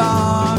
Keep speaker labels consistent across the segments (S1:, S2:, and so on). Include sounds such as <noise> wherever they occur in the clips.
S1: far.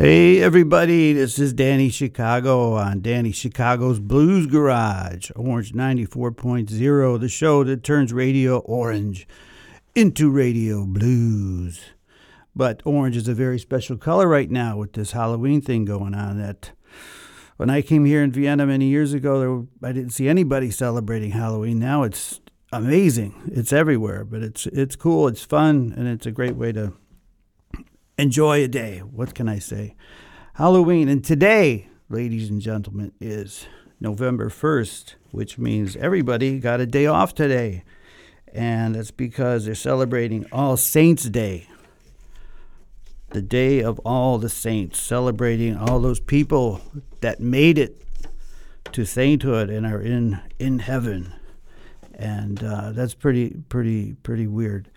S1: Hey everybody, this is Danny Chicago on Danny Chicago's Blues Garage, Orange 94.0, the show that turns radio orange into radio blues. But orange is a very special color right now with this Halloween thing going on that when I came here in Vienna many years ago, I didn't see anybody celebrating Halloween. Now it's amazing. It's everywhere, but it's it's cool, it's fun, and it's a great way to enjoy a day. What can I say? Halloween. And today, ladies and gentlemen, is November 1st, which means everybody got a day off today. And that's because they're celebrating All Saints Day, the day of all the saints, celebrating all those people that made it to sainthood and are in, in heaven. And uh, that's pretty, pretty, pretty weird.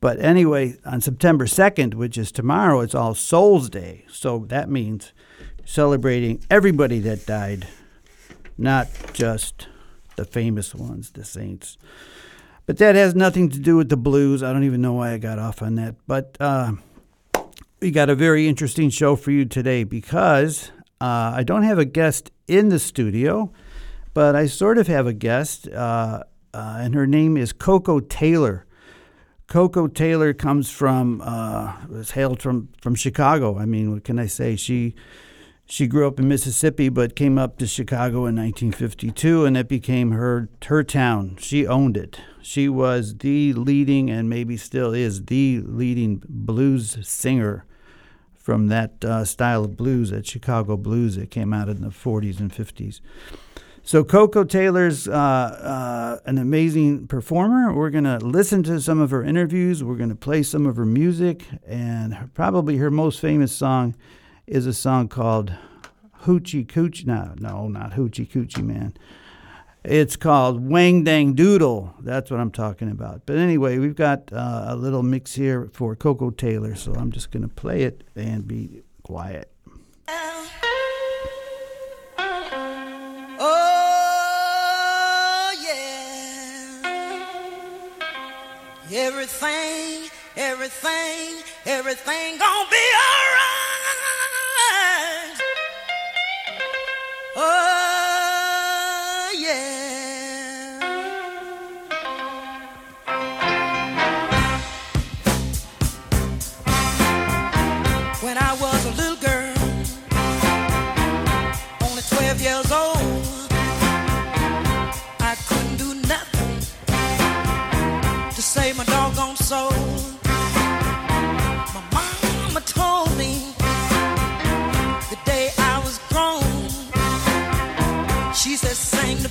S1: But anyway, on September 2nd, which is tomorrow, it's All Souls Day. So that means celebrating everybody that died, not just the famous ones, the saints. But that has nothing to do with the blues. I don't even know why I got off on that. But uh, we got a very interesting show for you today because uh, I don't have a guest in the studio, but I sort of have a guest, uh, uh, and her name is Koko Taylor. Koko Taylor comes from uh, was hailed from from Chicago. I mean, what can I say? She she grew up in Mississippi, but came up to Chicago in 1952, and it became her her town. She owned it. She was the leading, and maybe still is the leading blues singer from that uh, style of blues, that Chicago blues that came out in the 40s and 50s. So Koko Taylor's uh, uh, an amazing performer. We're gonna listen to some of her interviews. We're gonna play some of her music, and her- probably her most famous song is a song called "Hoochie Coochie." No, no, not Hoochie Coochie Man. It's called Wang Dang Doodle. That's what I'm talking about. But anyway, we've got uh, a little mix here for Koko Taylor, so I'm just gonna play it and be quiet.
S2: Everything, everything, everything gonna be alright. Oh, She said, sing the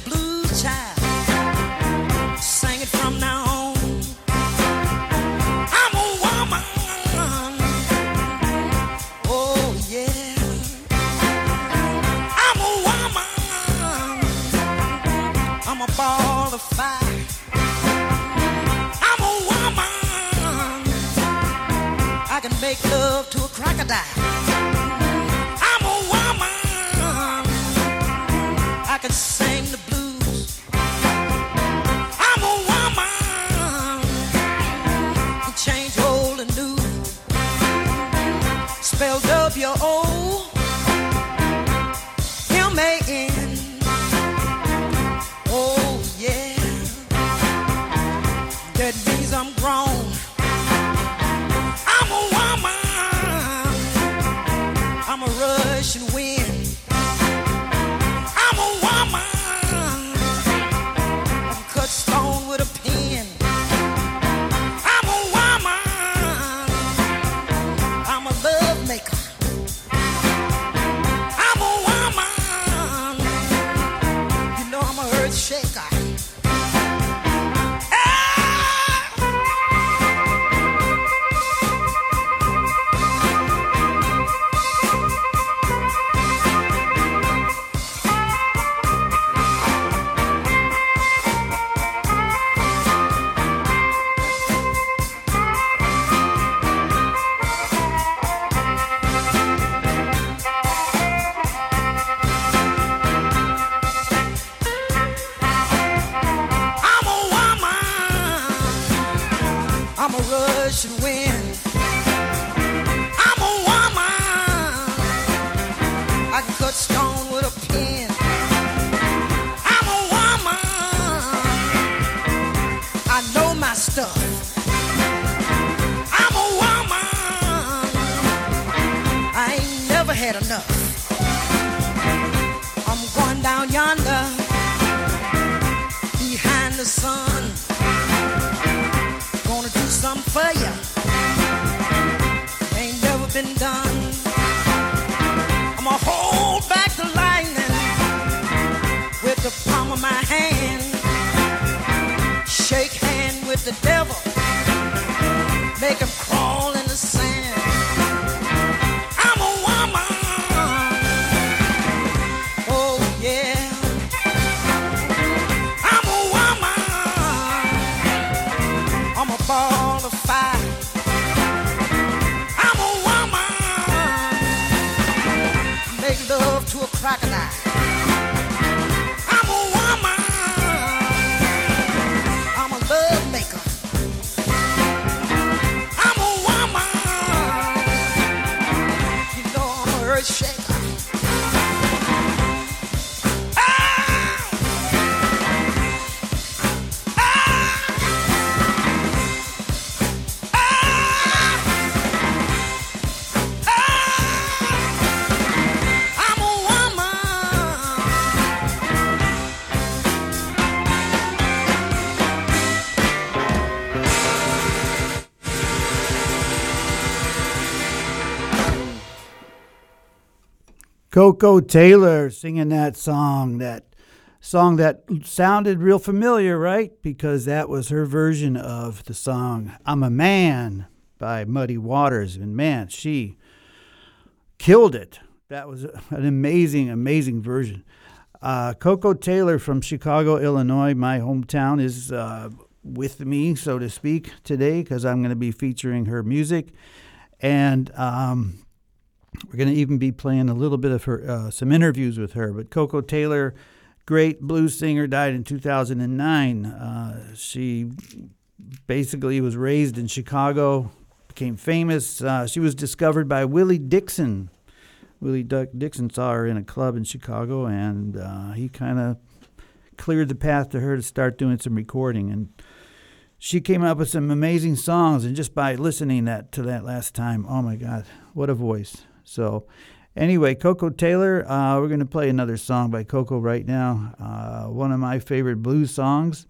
S2: I'm a Russian wind. The devil.
S1: Koko Taylor singing that song, that song that sounded real familiar, right? Because that was her version of the song I'm a Man by Muddy Waters. And man, she killed it. That was an amazing, amazing version. Uh, Koko Taylor from Chicago, Illinois, my hometown, is uh, with me, so to speak, today because I'm going to be featuring her music. And um, we're going to even be playing a little bit of her, uh, some interviews with her. But Koko Taylor, great blues singer, died in 2009. Uh, she basically was raised in Chicago, became famous. Uh, she was discovered by Willie Dixon. Willie Duck Dixon saw her in a club in Chicago, and uh, he kind of cleared the path to her to start doing some recording. And she came up with some amazing songs. And just by listening that to that last time, oh my God, what a voice! So, anyway, Koko Taylor, uh, we're going to play another song by Koko right now. Uh, one of my favorite blues songs.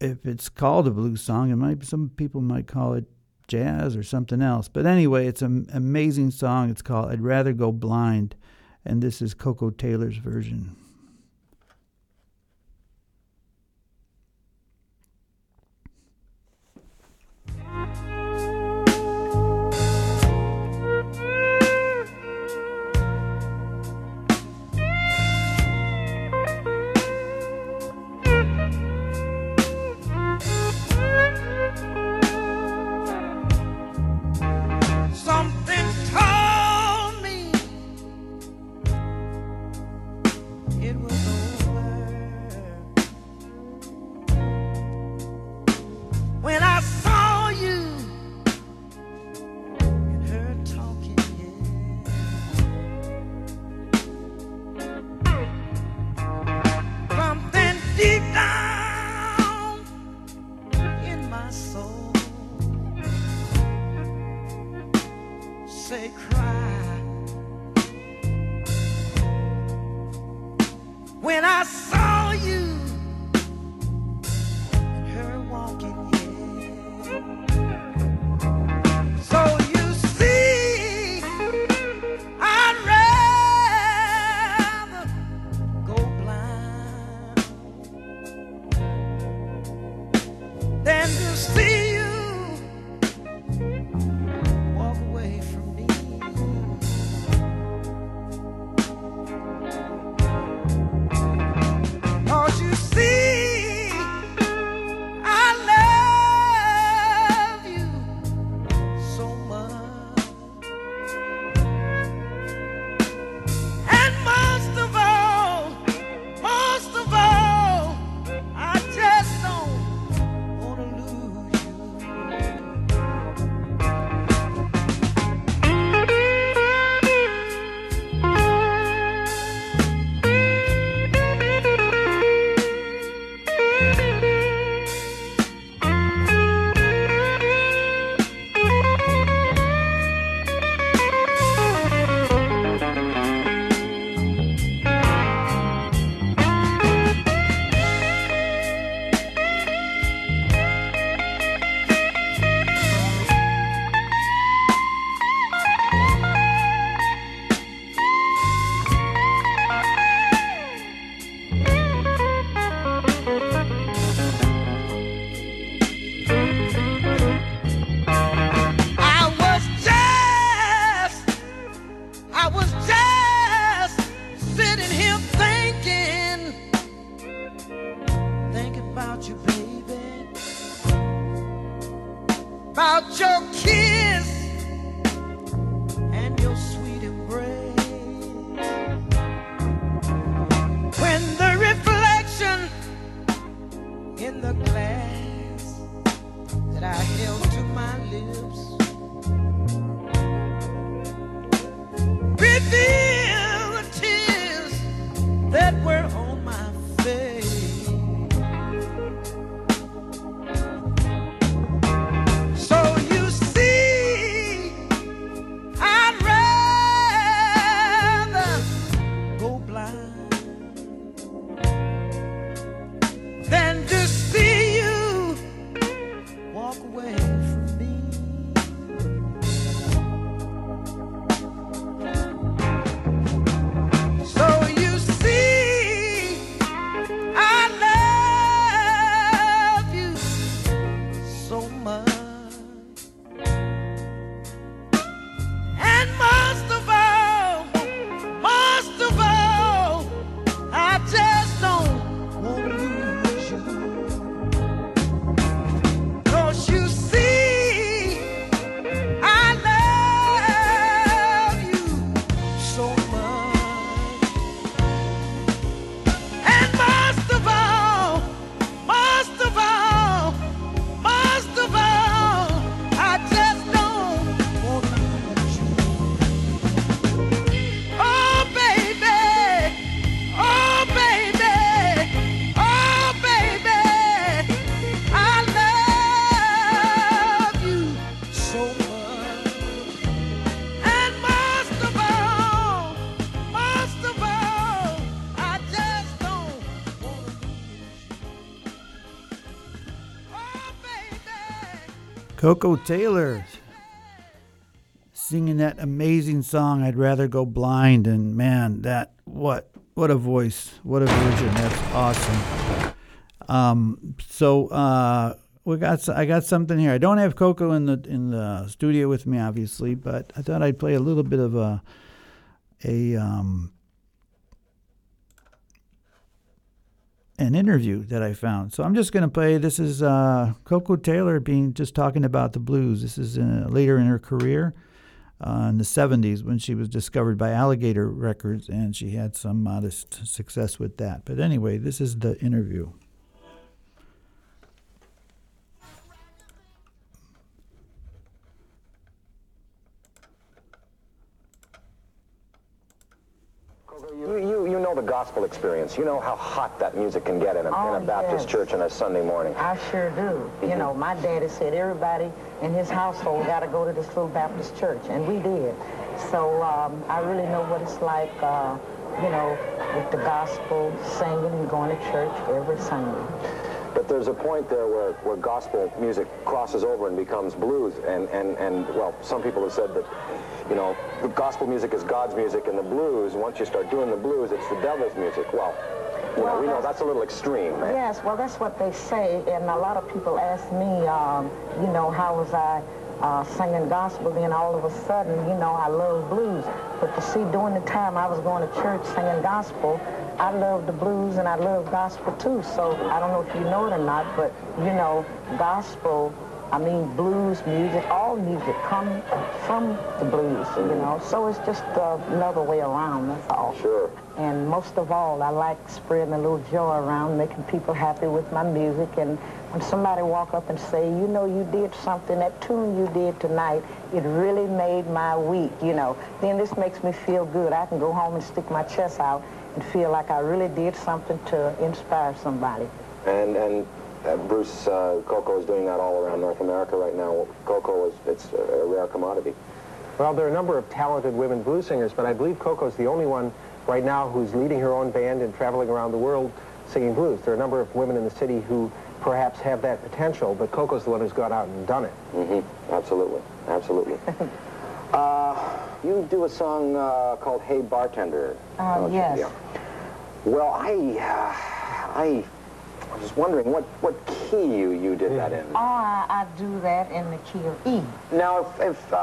S1: If it's called a blues song, it might some people might call it jazz or something else. But anyway, it's an amazing song. It's called "I'd Rather Go Blind," and this is Koko Taylor's version. <laughs>
S2: when I
S1: Koko Taylor singing that amazing song I'd rather go blind. And man that what what a voice what a version that's awesome. Um, so uh, we got I got something here. I don't have Koko in the in the studio with me obviously but I thought I'd play a little bit of a a um, an interview that I found. So I'm just going to play. This is uh, Koko Taylor being just talking about the blues. This is uh, later in her career uh, in the 70s when she was discovered by Alligator Records, and she had some modest success with that. But anyway, this is the interview.
S3: You, you, you know the gospel experience. You know how hot that music can get in a,
S4: Oh,
S3: in a Baptist
S4: yes.
S3: church on a Sunday morning.
S4: I sure do. You know, my daddy said everybody in his household got to go to this little Baptist church, and we did. So um, I really know what it's like, uh, you know, with the gospel, singing and going to church every Sunday.
S3: But there's a point there where, where gospel music crosses over and becomes blues. And, and, and, well, some people have said that, you know, the gospel music is God's music and the blues, once you start doing the blues, it's the devil's music. Well, you know,
S4: Well,
S3: we know
S4: that's-
S3: a little extreme.
S4: Yes, well, that's what they say, and a lot of people ask me, um, you know, how was I uh, singing gospel, then all of a sudden, you know, I love blues. But you see, during the time I was going to church singing gospel, I loved the blues and I love gospel too. So I don't know if you know it or not, but, you know, gospel, I mean, blues music, all music come from the blues, you know. So it's just uh, another way around, that's all.
S3: Sure.
S4: And most of all, I like spreading a little joy around, making people happy with my music. And when somebody walk up and say, you know, you did something, that tune you did tonight, it really made my week, you know, then this makes me feel good. I can go home and stick my chest out and feel like I really did something to inspire somebody.
S3: And, and uh, Bruce uh, Koko is doing that all around North America right now. Koko is it's a rare commodity.
S5: Well, there are a number of talented women blues singers, but I believe Koko's the only one right now who's leading her own band and traveling around the world singing blues. There are a number of women in the city who perhaps have that potential, but Koko's the one who's gone out and done it.
S3: Mm-hmm. Absolutely. Absolutely. <laughs> uh, you do a song uh, called Hey Bartender.
S4: Uh, yes.
S3: Yeah. Well, I, uh, I was wondering what, what key you, you did that in.
S4: Oh, I, I do that in the key of E.
S3: Now, if, if uh,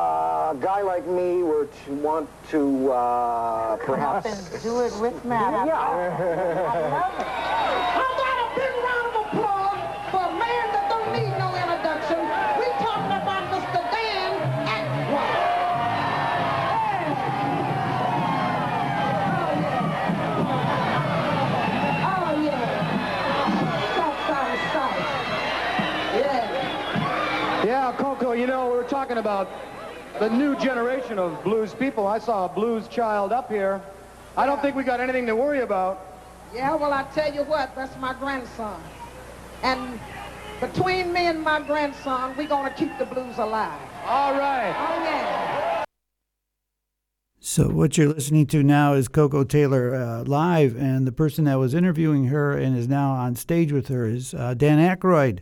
S3: a guy like me were to want to uh,
S4: Come up
S3: perhaps...
S4: and do it with me.
S3: Yeah.
S4: I love it.
S6: I got a big round of applause Yeah. Yeah,
S7: Koko, you know, we were talking about the new generation of blues people. I saw a blues child up here. I don't think we got anything to worry about.
S6: Yeah, well, I tell you what, that's my grandson. And between me and my grandson, we're going to keep the blues alive.
S7: All right.
S6: Oh, yeah.
S1: So what you're listening to now is Koko Taylor uh, live, and the person that was interviewing her and is now on stage with her is uh, Dan Aykroyd,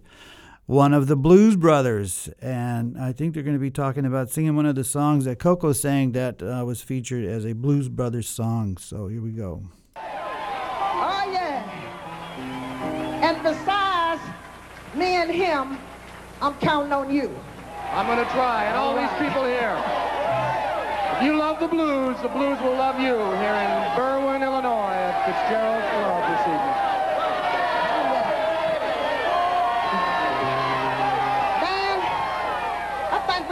S1: one of the Blues Brothers, and I think they're going to be talking about singing one of the songs that Koko sang that uh, was featured as a Blues Brothers song. So here we go.
S6: Oh, yeah. And besides me and him, I'm counting on you.
S7: I'm going to try, and all these people here. If you love the blues, the blues will love you here in Berwyn, Illinois at Fitzgerald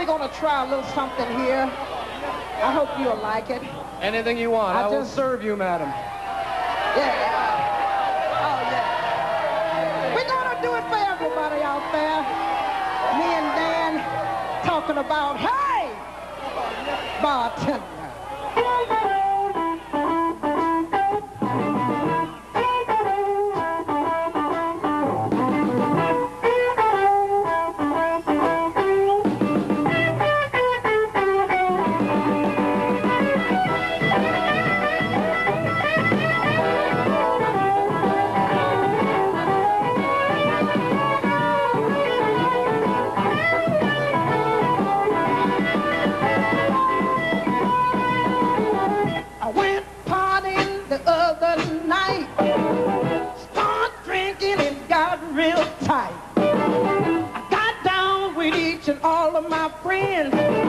S6: we're going to try a little something here. I hope you'll like it.
S7: Anything you want,
S6: I
S7: I, will serve you, madam.
S6: Yeah. Oh, yeah. We're going to do it for everybody out there. Me and Dan talking about, hey, bartender. Start drinking and got real tight. I got down with each and all of my friends.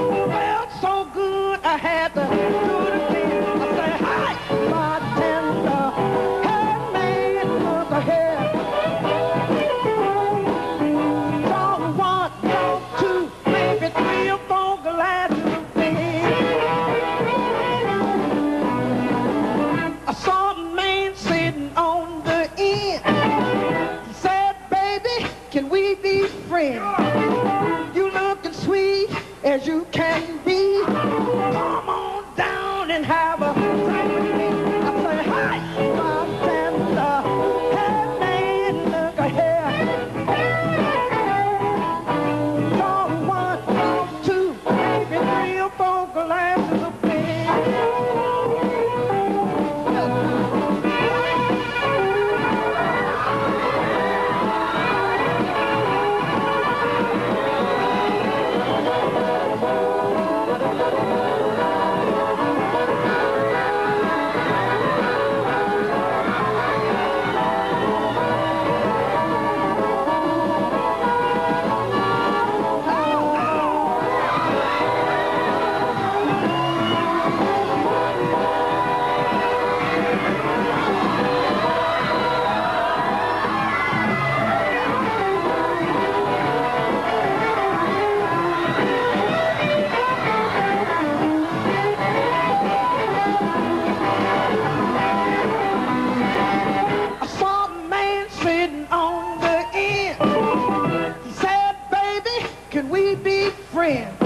S6: Can we be friends?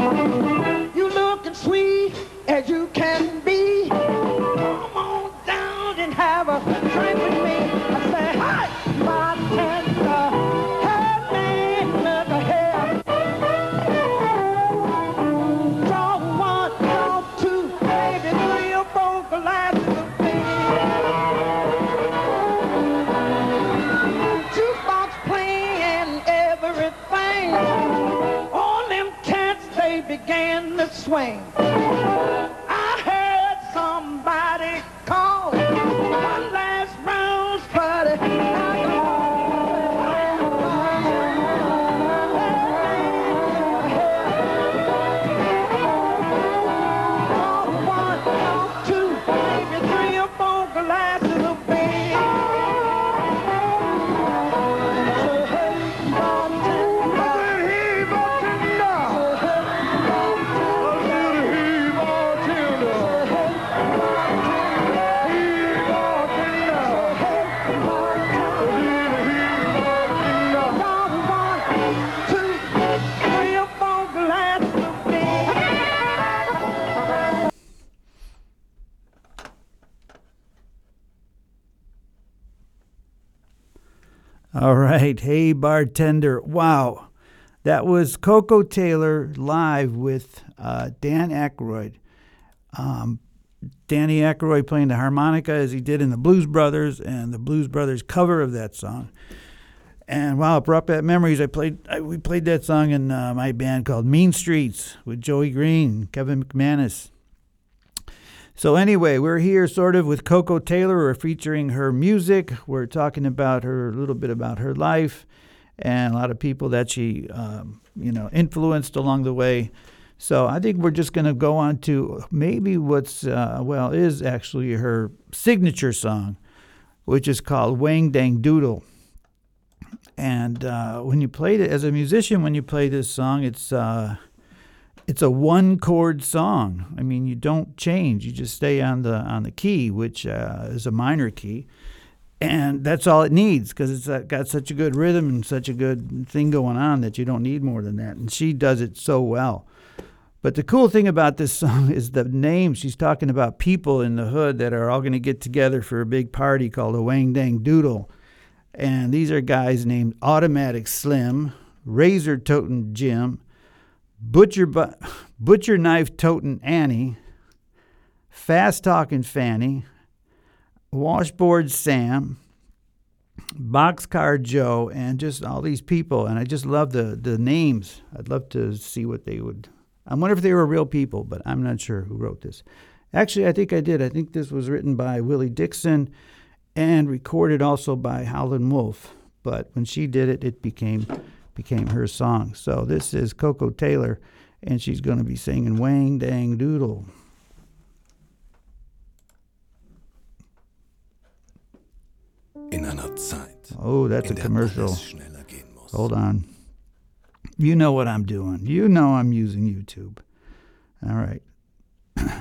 S6: You looking sweet as you bartender.
S1: Wow. That was Koko Taylor live with uh, Dan Aykroyd. Um, Danny Aykroyd playing the harmonica as he did in the Blues Brothers and the Blues Brothers cover of that song. And wow, it brought back memories. I played, I, we played that song in uh, my band called Mean Streets with Joey Green, Kevin McManus. So anyway, we're here sort of with Koko Taylor. We're featuring her music. We're talking about her a little bit about her life and a lot of people that she, um, you know, influenced along the way. So I think we're just going to go on to maybe what's uh, well is actually her signature song, which is called Wang Dang Doodle. And uh, when you play it as a musician, when you play this song, it's uh, it's a one chord song. I mean, you don't change; you just stay on the on the key, which uh, is a minor key, and that's all it needs because it's uh, got such a good rhythm and such a good thing going on that you don't need more than that. And she does it so well. But the cool thing about this song <laughs> is the name. She's talking about people in the hood that are all going to get together for a big party called a Wang Dang Doodle. And these are guys named Automatic Slim, Razor Totin' Jim, Butcher bu- Butcher Knife Totin' Annie, Fast Talking Fanny, Washboard Sam, Boxcar Joe, and just all these people. And I just love the, the names. I'd love to see what they would. I wonder if they were real people, but I'm not sure who wrote this. Actually, I think I did. I think this was written by Willie Dixon and recorded also by Howlin' Wolf. But when she did it, it became became her song. So this is Koko Taylor, and she's going to be singing Wang Dang Doodle.
S8: In einer Zeit,
S1: Oh, that's a commercial.
S8: schneller gehen muss.
S1: Hold on. You know what I'm doing. You know I'm using YouTube. All right. <coughs>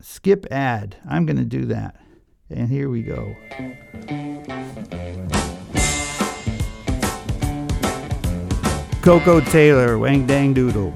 S1: Skip ad. I'm going to do that. And here we go. Koko Taylor, Wang Dang Doodle.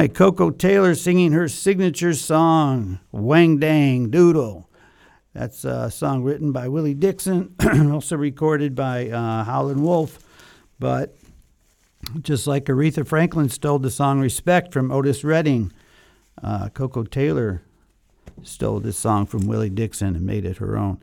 S1: Right, Koko Taylor singing her signature song, Wang Dang Doodle. That's a song written by Willie Dixon, <clears throat> also recorded by uh, Howlin' Wolf. But just like Aretha Franklin stole the song Respect from Otis Redding, uh, Koko Taylor stole this song from Willie Dixon and made it her own.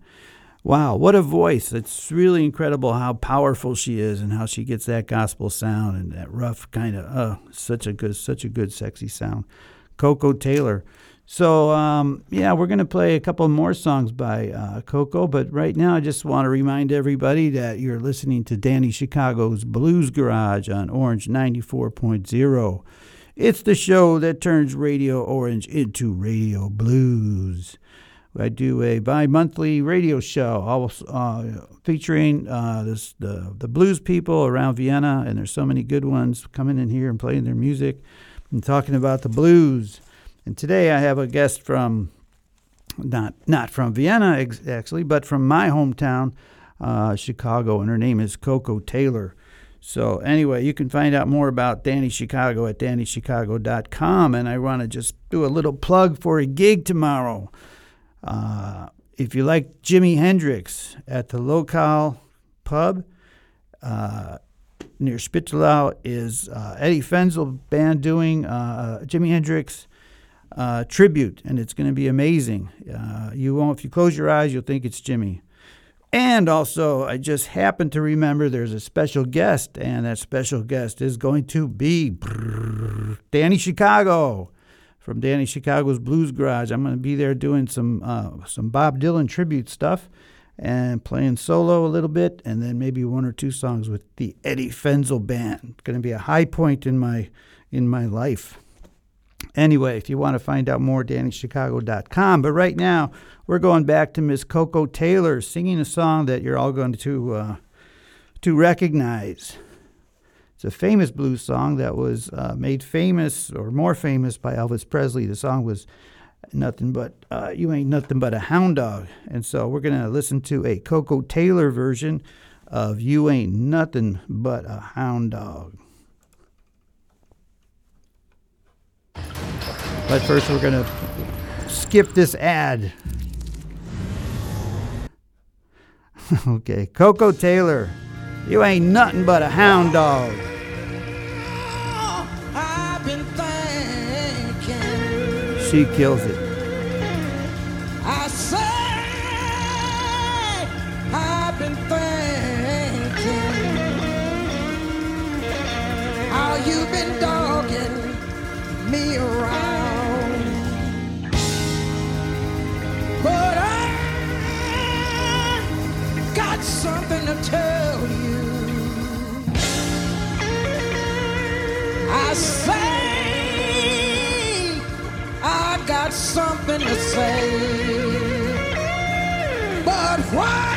S1: Wow, what a voice. It's really incredible how powerful she is and how she gets that gospel sound and that rough kind of uh such a good such a good sexy sound. Koko Taylor. So um, yeah, we're gonna play a couple more songs by uh, Koko, but right now I just want to remind everybody that you're listening to Danny Chicago's Blues Garage on Orange 94.0. It's the show that turns Radio Orange into Radio Blues. I do a bi-monthly radio show, all, uh, featuring uh, this, the the blues people around Vienna, and there's so many good ones coming in here and playing their music and talking about the blues. And today I have a guest from not not from Vienna actually, but from my hometown, uh, Chicago, and her name is Koko Taylor. So anyway, you can find out more about Danny Chicago at DannyChicago.com, and I want to just do a little plug for a gig tomorrow. Uh, if you like Jimi Hendrix at the local pub uh, near Spittelau is uh, Eddie Fenzel band doing uh, Jimi Hendrix uh, tribute, and it's going to be amazing. Uh, you won't, if you close your eyes, you'll think it's Jimmy. And also, I just happened to remember there's a special guest, and that special guest is going to be Danny Chicago from Danny Chicago's Blues Garage. I'm going to be there doing some uh, some Bob Dylan tribute stuff and playing solo a little bit, and then maybe one or two songs with the Eddie Fenzel band. It's Going to be a high point in my in my life. Anyway, if you want to find out more, DannyChicago.com. But right now, we're going back to Miss Koko Taylor singing a song that you're all going to uh, to recognize. It's a famous blues song that was uh, made famous or more famous by Elvis Presley. The song was nothing but uh, you ain't nothing but a hound dog, and so we're gonna listen to a Koko Taylor version of "You Ain't Nothing But a Hound Dog." But first, we're gonna skip this ad. <laughs> okay, Koko Taylor. You ain't nothing but a hound dog.
S2: I've been thinking.
S1: She kills it.
S2: I say I've been thinking how you've been dogging me around, but I got something to tell something to say, but what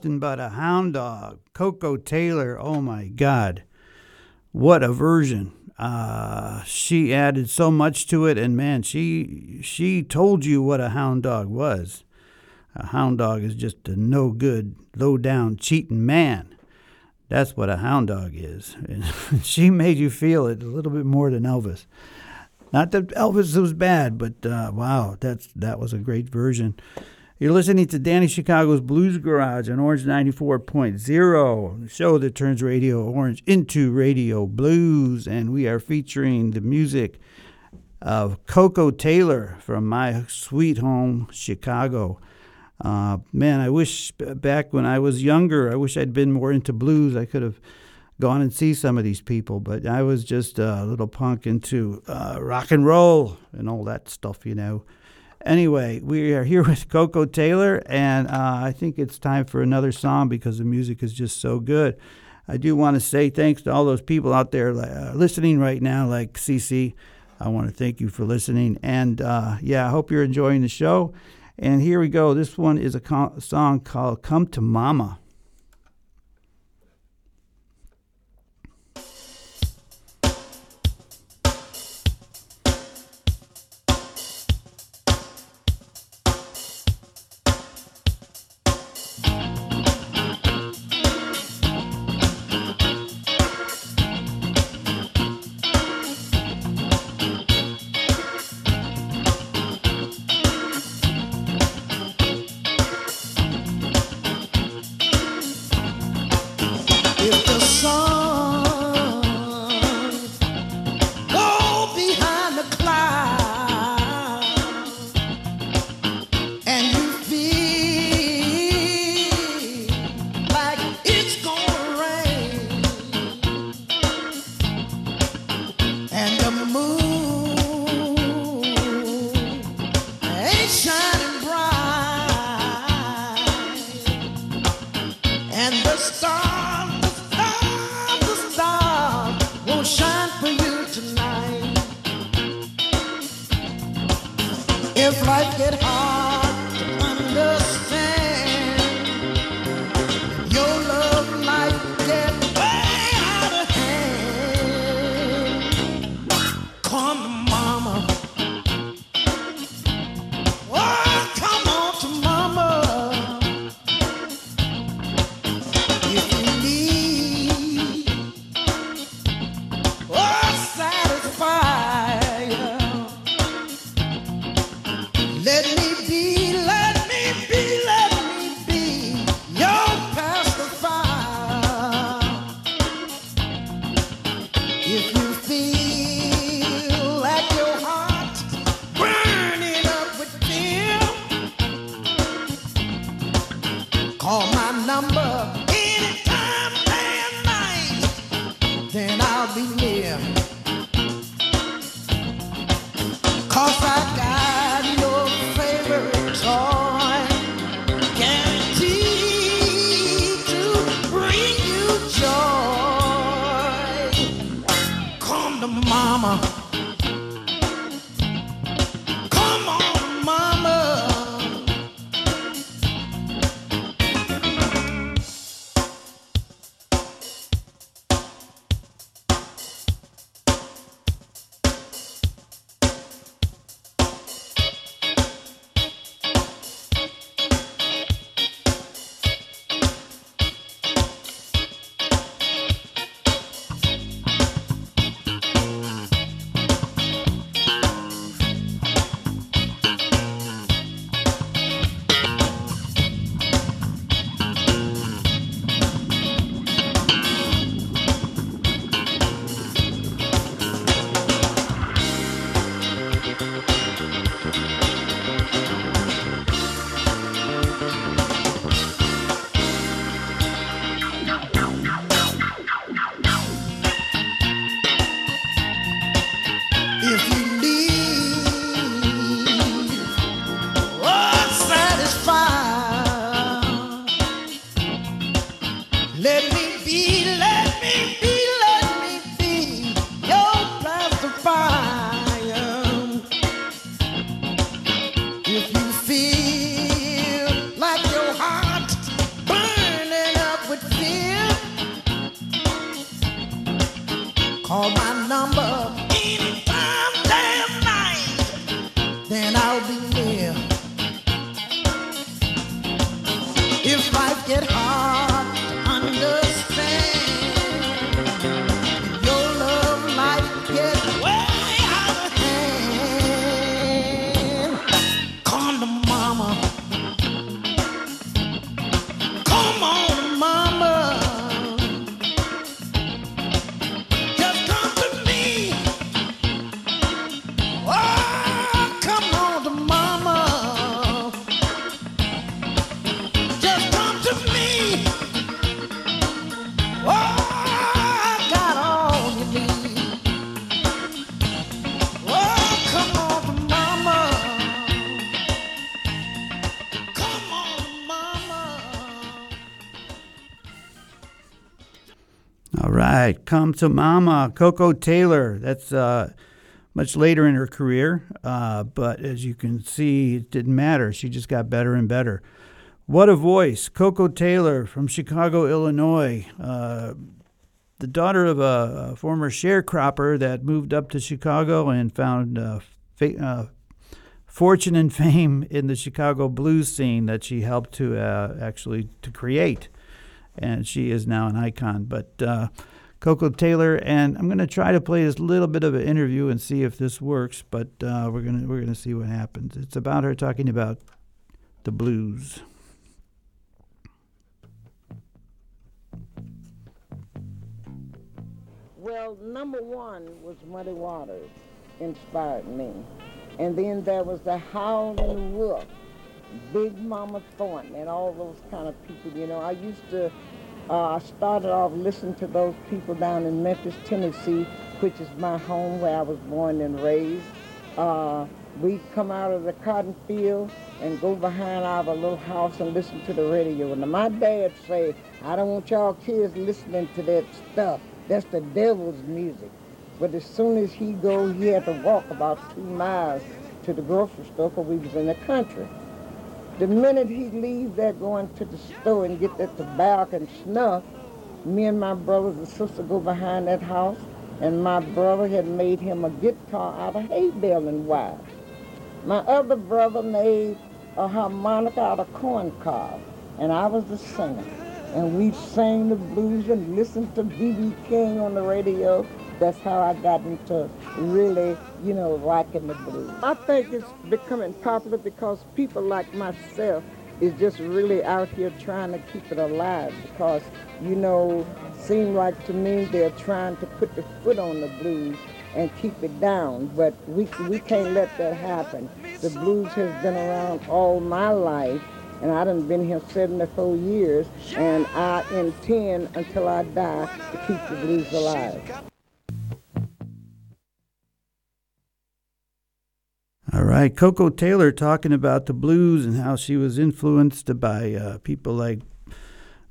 S2: nothing but a hound dog.
S1: Koko Taylor, oh my God. What a version. Uh, she added so much to it, and man, she she told you what a hound dog was. A hound dog is just a no good, low down, cheating man. That's what a hound dog is. And <laughs> she made you feel it a little bit more than Elvis. Not that Elvis was bad, but uh, wow, that's that was a great version. You're listening to Danny Chicago's Blues Garage on Orange 94.0, the show that turns Radio Orange into Radio Blues. And we are featuring the music of Koko Taylor from my sweet home, Chicago. Uh, man, I wish back when I was younger, I wish I'd been more into blues. I could have gone and see some of these people, but I was just a little punk into uh, rock and roll and all that stuff, you know. Anyway, we are here <laughs> with Koko Taylor, and uh, I think it's time for another song because the music is just so good. I do want to say thanks to all those people out there uh, listening right now, like CC. I want to thank you for listening, and uh, yeah, I hope you're enjoying the show. And here we go. This one is a co- song called "Come to Mama."
S6: All
S1: right, come to Mama, Koko Taylor. That's uh, much later in her career, uh, but as you can see, it didn't matter. She just got better and better. What a voice, Koko Taylor from Chicago, Illinois. Uh, the daughter of a, a former sharecropper that moved up to Chicago and found uh, fa- uh, fortune and <laughs> fame in the Chicago blues scene that she helped to uh, actually to create and she is now an icon. But uh, Koko Taylor, and I'm going to try to play this little bit of an interview and see if this works. But uh, we're gonna we're gonna see what happens. It's about her talking about the blues.
S9: Well, number one was Muddy Waters, inspired me. And then there was the Howlin' Wolf, Big Mama Thornton, and all those kind of people. You know, I used to, uh, I started off listening to those people down in Memphis, Tennessee, which is my home where I was born and raised. Uh, we'd come out of the cotton field and go behind our little house and listen to the radio. And my dad say, I don't want y'all kids listening to that stuff. That's the devil's music. But as soon as he go, he had to walk about two miles to the grocery store because we was in the country. The minute he leave there going to the store and get that tobacco and snuff, me and my brothers and sister go behind that house, and my brother had made him a guitar out of hay baling wire. My other brother made a harmonica out of corn cob, and I was the singer. And we sang the blues and listened to B.B. King on the radio. That's how I got into really, you know, liking the blues. I think it's becoming popular because people like myself is just really out here trying to keep it alive because, you know, seem like to me they're trying to put the foot on the blues and keep it down, but we, we can't let that happen. The blues has been around all my life, and I done been here 74 years, and I intend until I die to keep the blues alive.
S1: All right, Koko Taylor talking about the blues and how she was influenced by uh, people like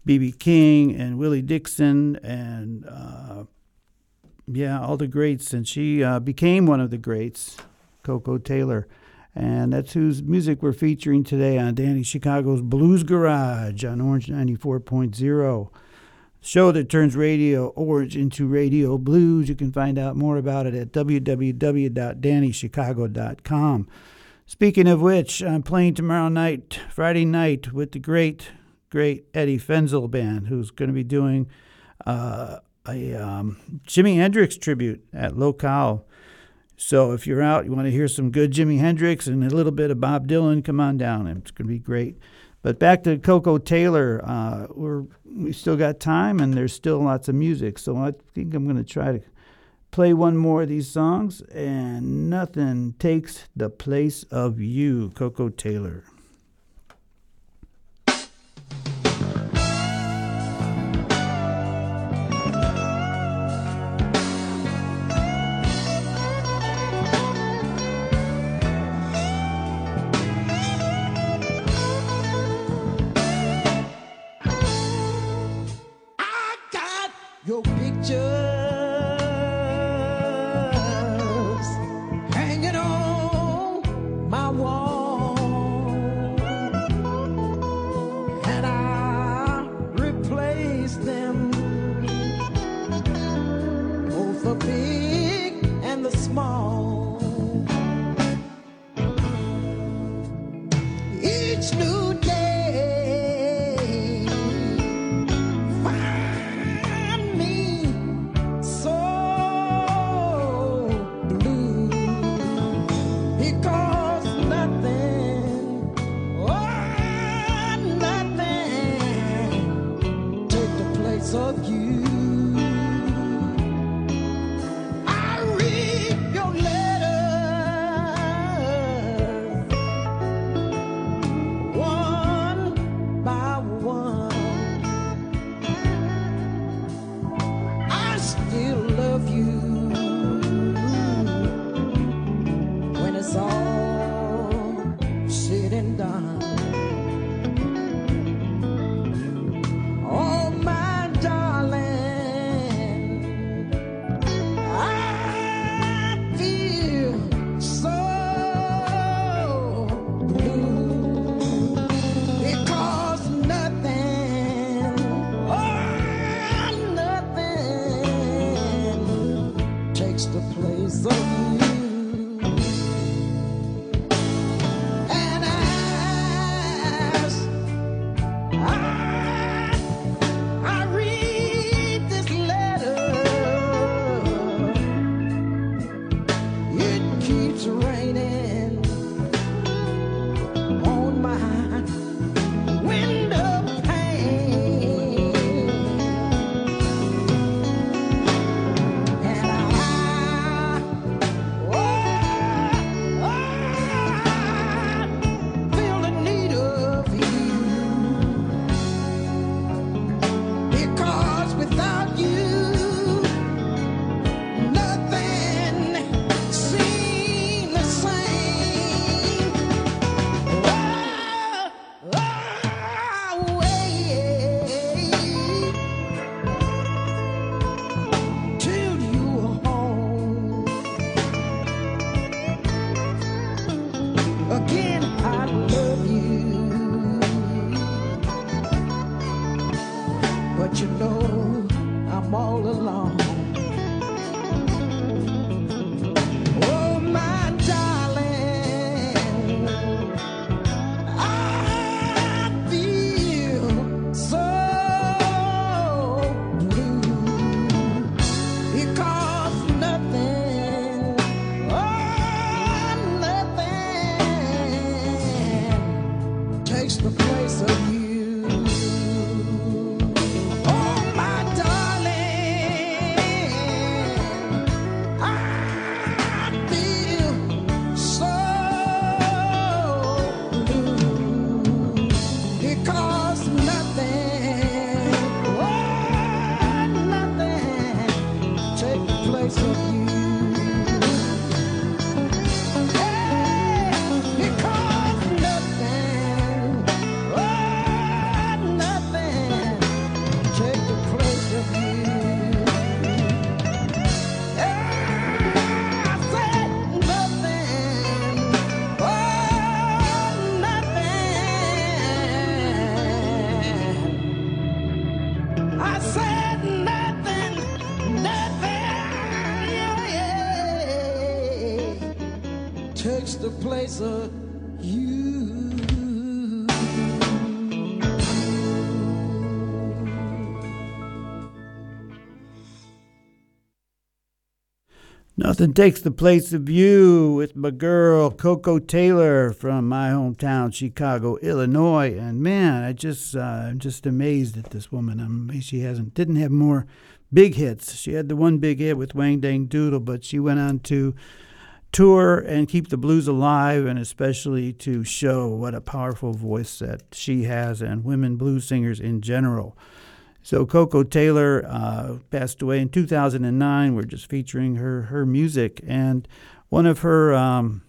S1: B.B. King and Willie Dixon and uh, yeah, all the greats. And she uh, became one of the greats, Koko Taylor. And that's whose music we're featuring today on Danny Chicago's Blues Garage on Orange 94.0 show that turns radio orange into radio blues. You can find out more about it at www.dannychicago.com. Speaking of which, I'm playing tomorrow night, Friday night, with the great, great Eddie Fenzel Band, who's going to be doing uh, a um, Jimi Hendrix tribute at Locale. So if you're out, you want to hear some good Jimi Hendrix and a little bit of Bob Dylan, come on down. It's going to be great. But back to Koko Taylor, uh, we're we still got time and there's still lots of music. So I think I'm going to try to play one more of these songs. And nothing takes the place of you, Koko Taylor.
S2: Your picture.
S1: Nothing takes the place of you with my girl Koko Taylor from my hometown, Chicago, Illinois. And man, I just uh, I'm just amazed at this woman. I'm amazed she hasn't didn't have more big hits. She had the one big hit with Wang Dang Doodle, but she went on to tour and keep the blues alive, and especially to show what a powerful voice that she has and women blues singers in general. So Koko Taylor uh, passed away in 2009. We're just featuring her her music and one of her um,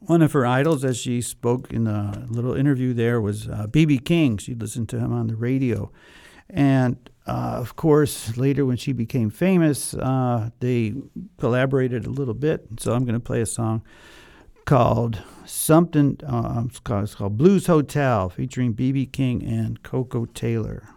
S1: one of her idols, as she spoke in a little interview there, was BB uh, King. She listened to him on the radio, and
S10: uh, of course, later when she became famous, uh, they collaborated a little bit. So I'm going to play a song called something. Uh, it's called, it's called Blues Hotel, featuring BB King and Koko Taylor.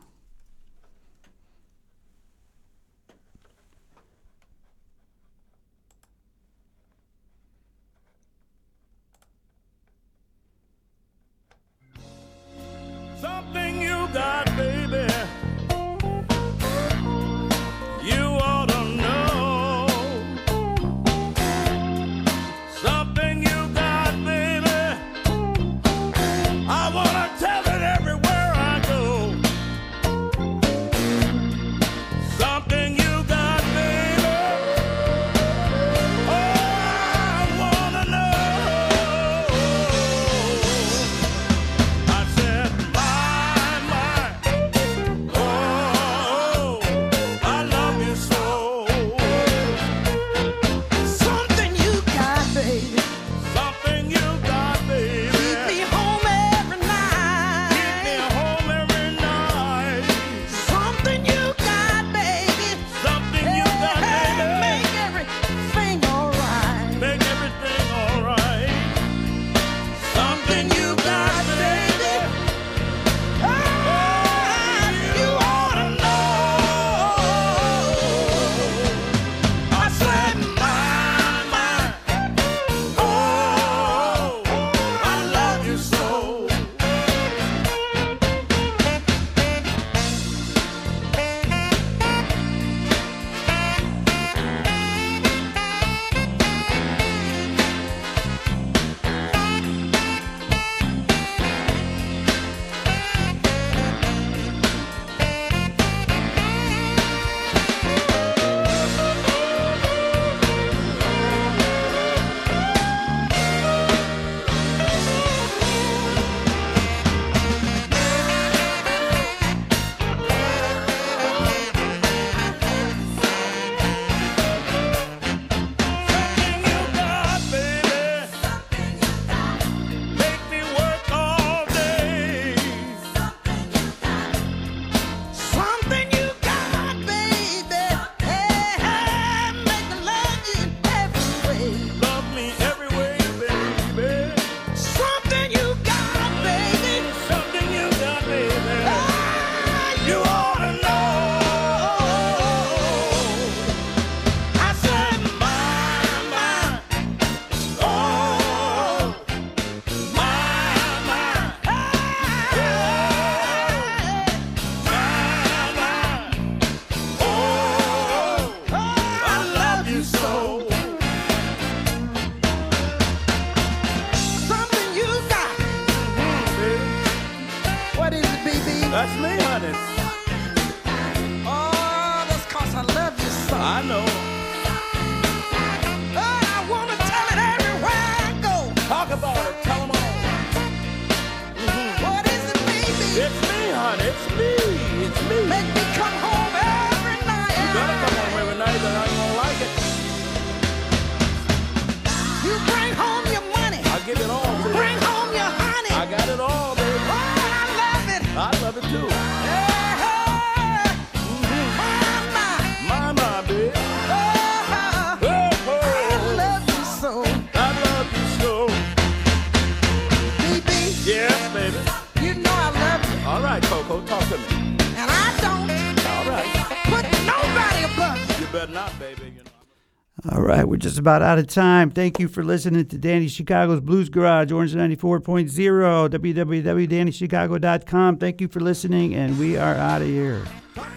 S10: just about out of time. Thank you for listening to Danny Chicago's Blues Garage, Orange 94.0, www.dannychicago.com. Thank you for listening, and we are out of here.
S1: Well,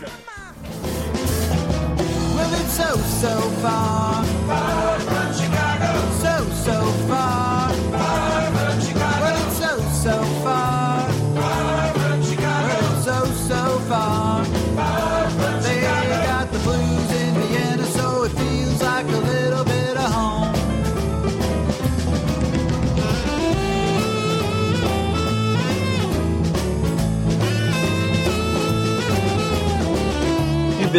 S1: it's so, so far.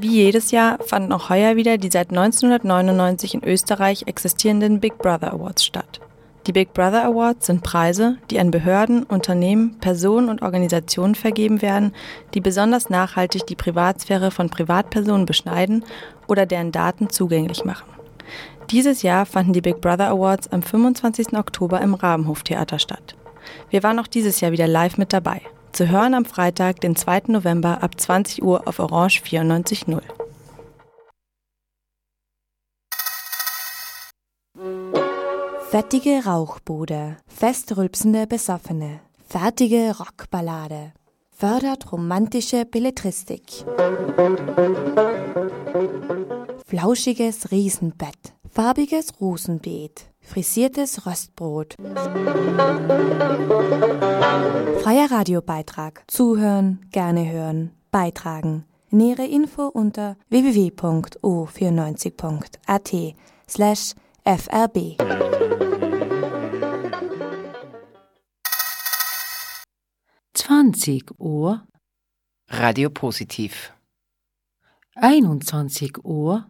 S11: Wie jedes Jahr fanden auch heuer wieder die seit 1999 in Österreich existierenden Big Brother Awards statt. Die Big Brother Awards sind Preise, die an Behörden, Unternehmen, Personen und Organisationen vergeben werden, die besonders nachhaltig die Privatsphäre von Privatpersonen beschneiden oder deren Daten zugänglich machen. Dieses Jahr fanden die Big Brother Awards am 25. Oktober im Rabenhoftheater statt. Wir waren auch dieses Jahr wieder live mit dabei. Zu hören am Freitag, den 2. November ab 20 Uhr auf Orange 94.0.
S12: Fettige Rauchbude, festrülpsende Besoffene, fertige Rockballade, fördert romantische Belletristik. Flauschiges Riesenbett, farbiges Rosenbeet, frisiertes Röstbrot. Freier Radiobeitrag. Zuhören, gerne hören, beitragen. Nähere Info unter www.o94.at slash frb.
S13: Zwanzig Uhr,
S14: Radio Positiv.
S13: 21 Uhr,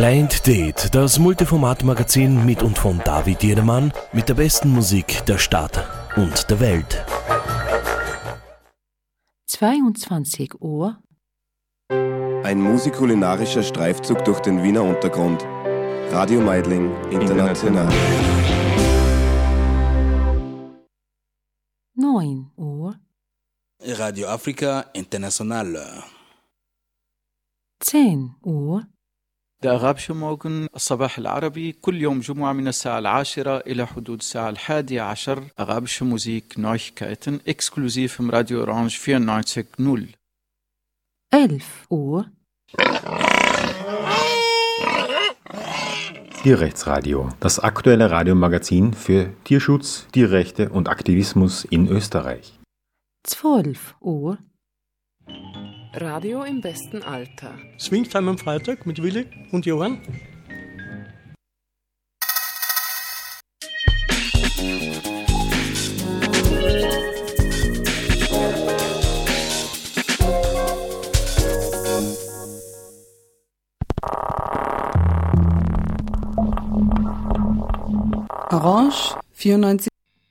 S15: Blind Date, das Multiformat-Magazin mit und von David Jedermann mit der besten Musik der Stadt und der Welt.
S13: 22 Uhr,
S16: Ein musikulinarischer Streifzug durch den Wiener Untergrund. Radio Meidling International.
S13: 9 Uhr,
S17: Radio Africa International.
S13: 10 Uhr,
S18: ده غابش موغن الصباح العربي كل يوم جمعة من الساعة العاشرة إلى حدود الساعة الحادية عشر غابش موزيك نويكايتن اكسكلوزيف من راديو أورانج 94.0
S13: 11 Uhr,
S19: Tierrechtsradio, das aktuelle Radiomagazin für Tierschutz, Tierrechte und Aktivismus in Österreich.
S13: 12 Uhr,
S20: Radio im besten Alter.
S21: Swingtime am Freitag mit Willi und Johann.
S22: Orange 94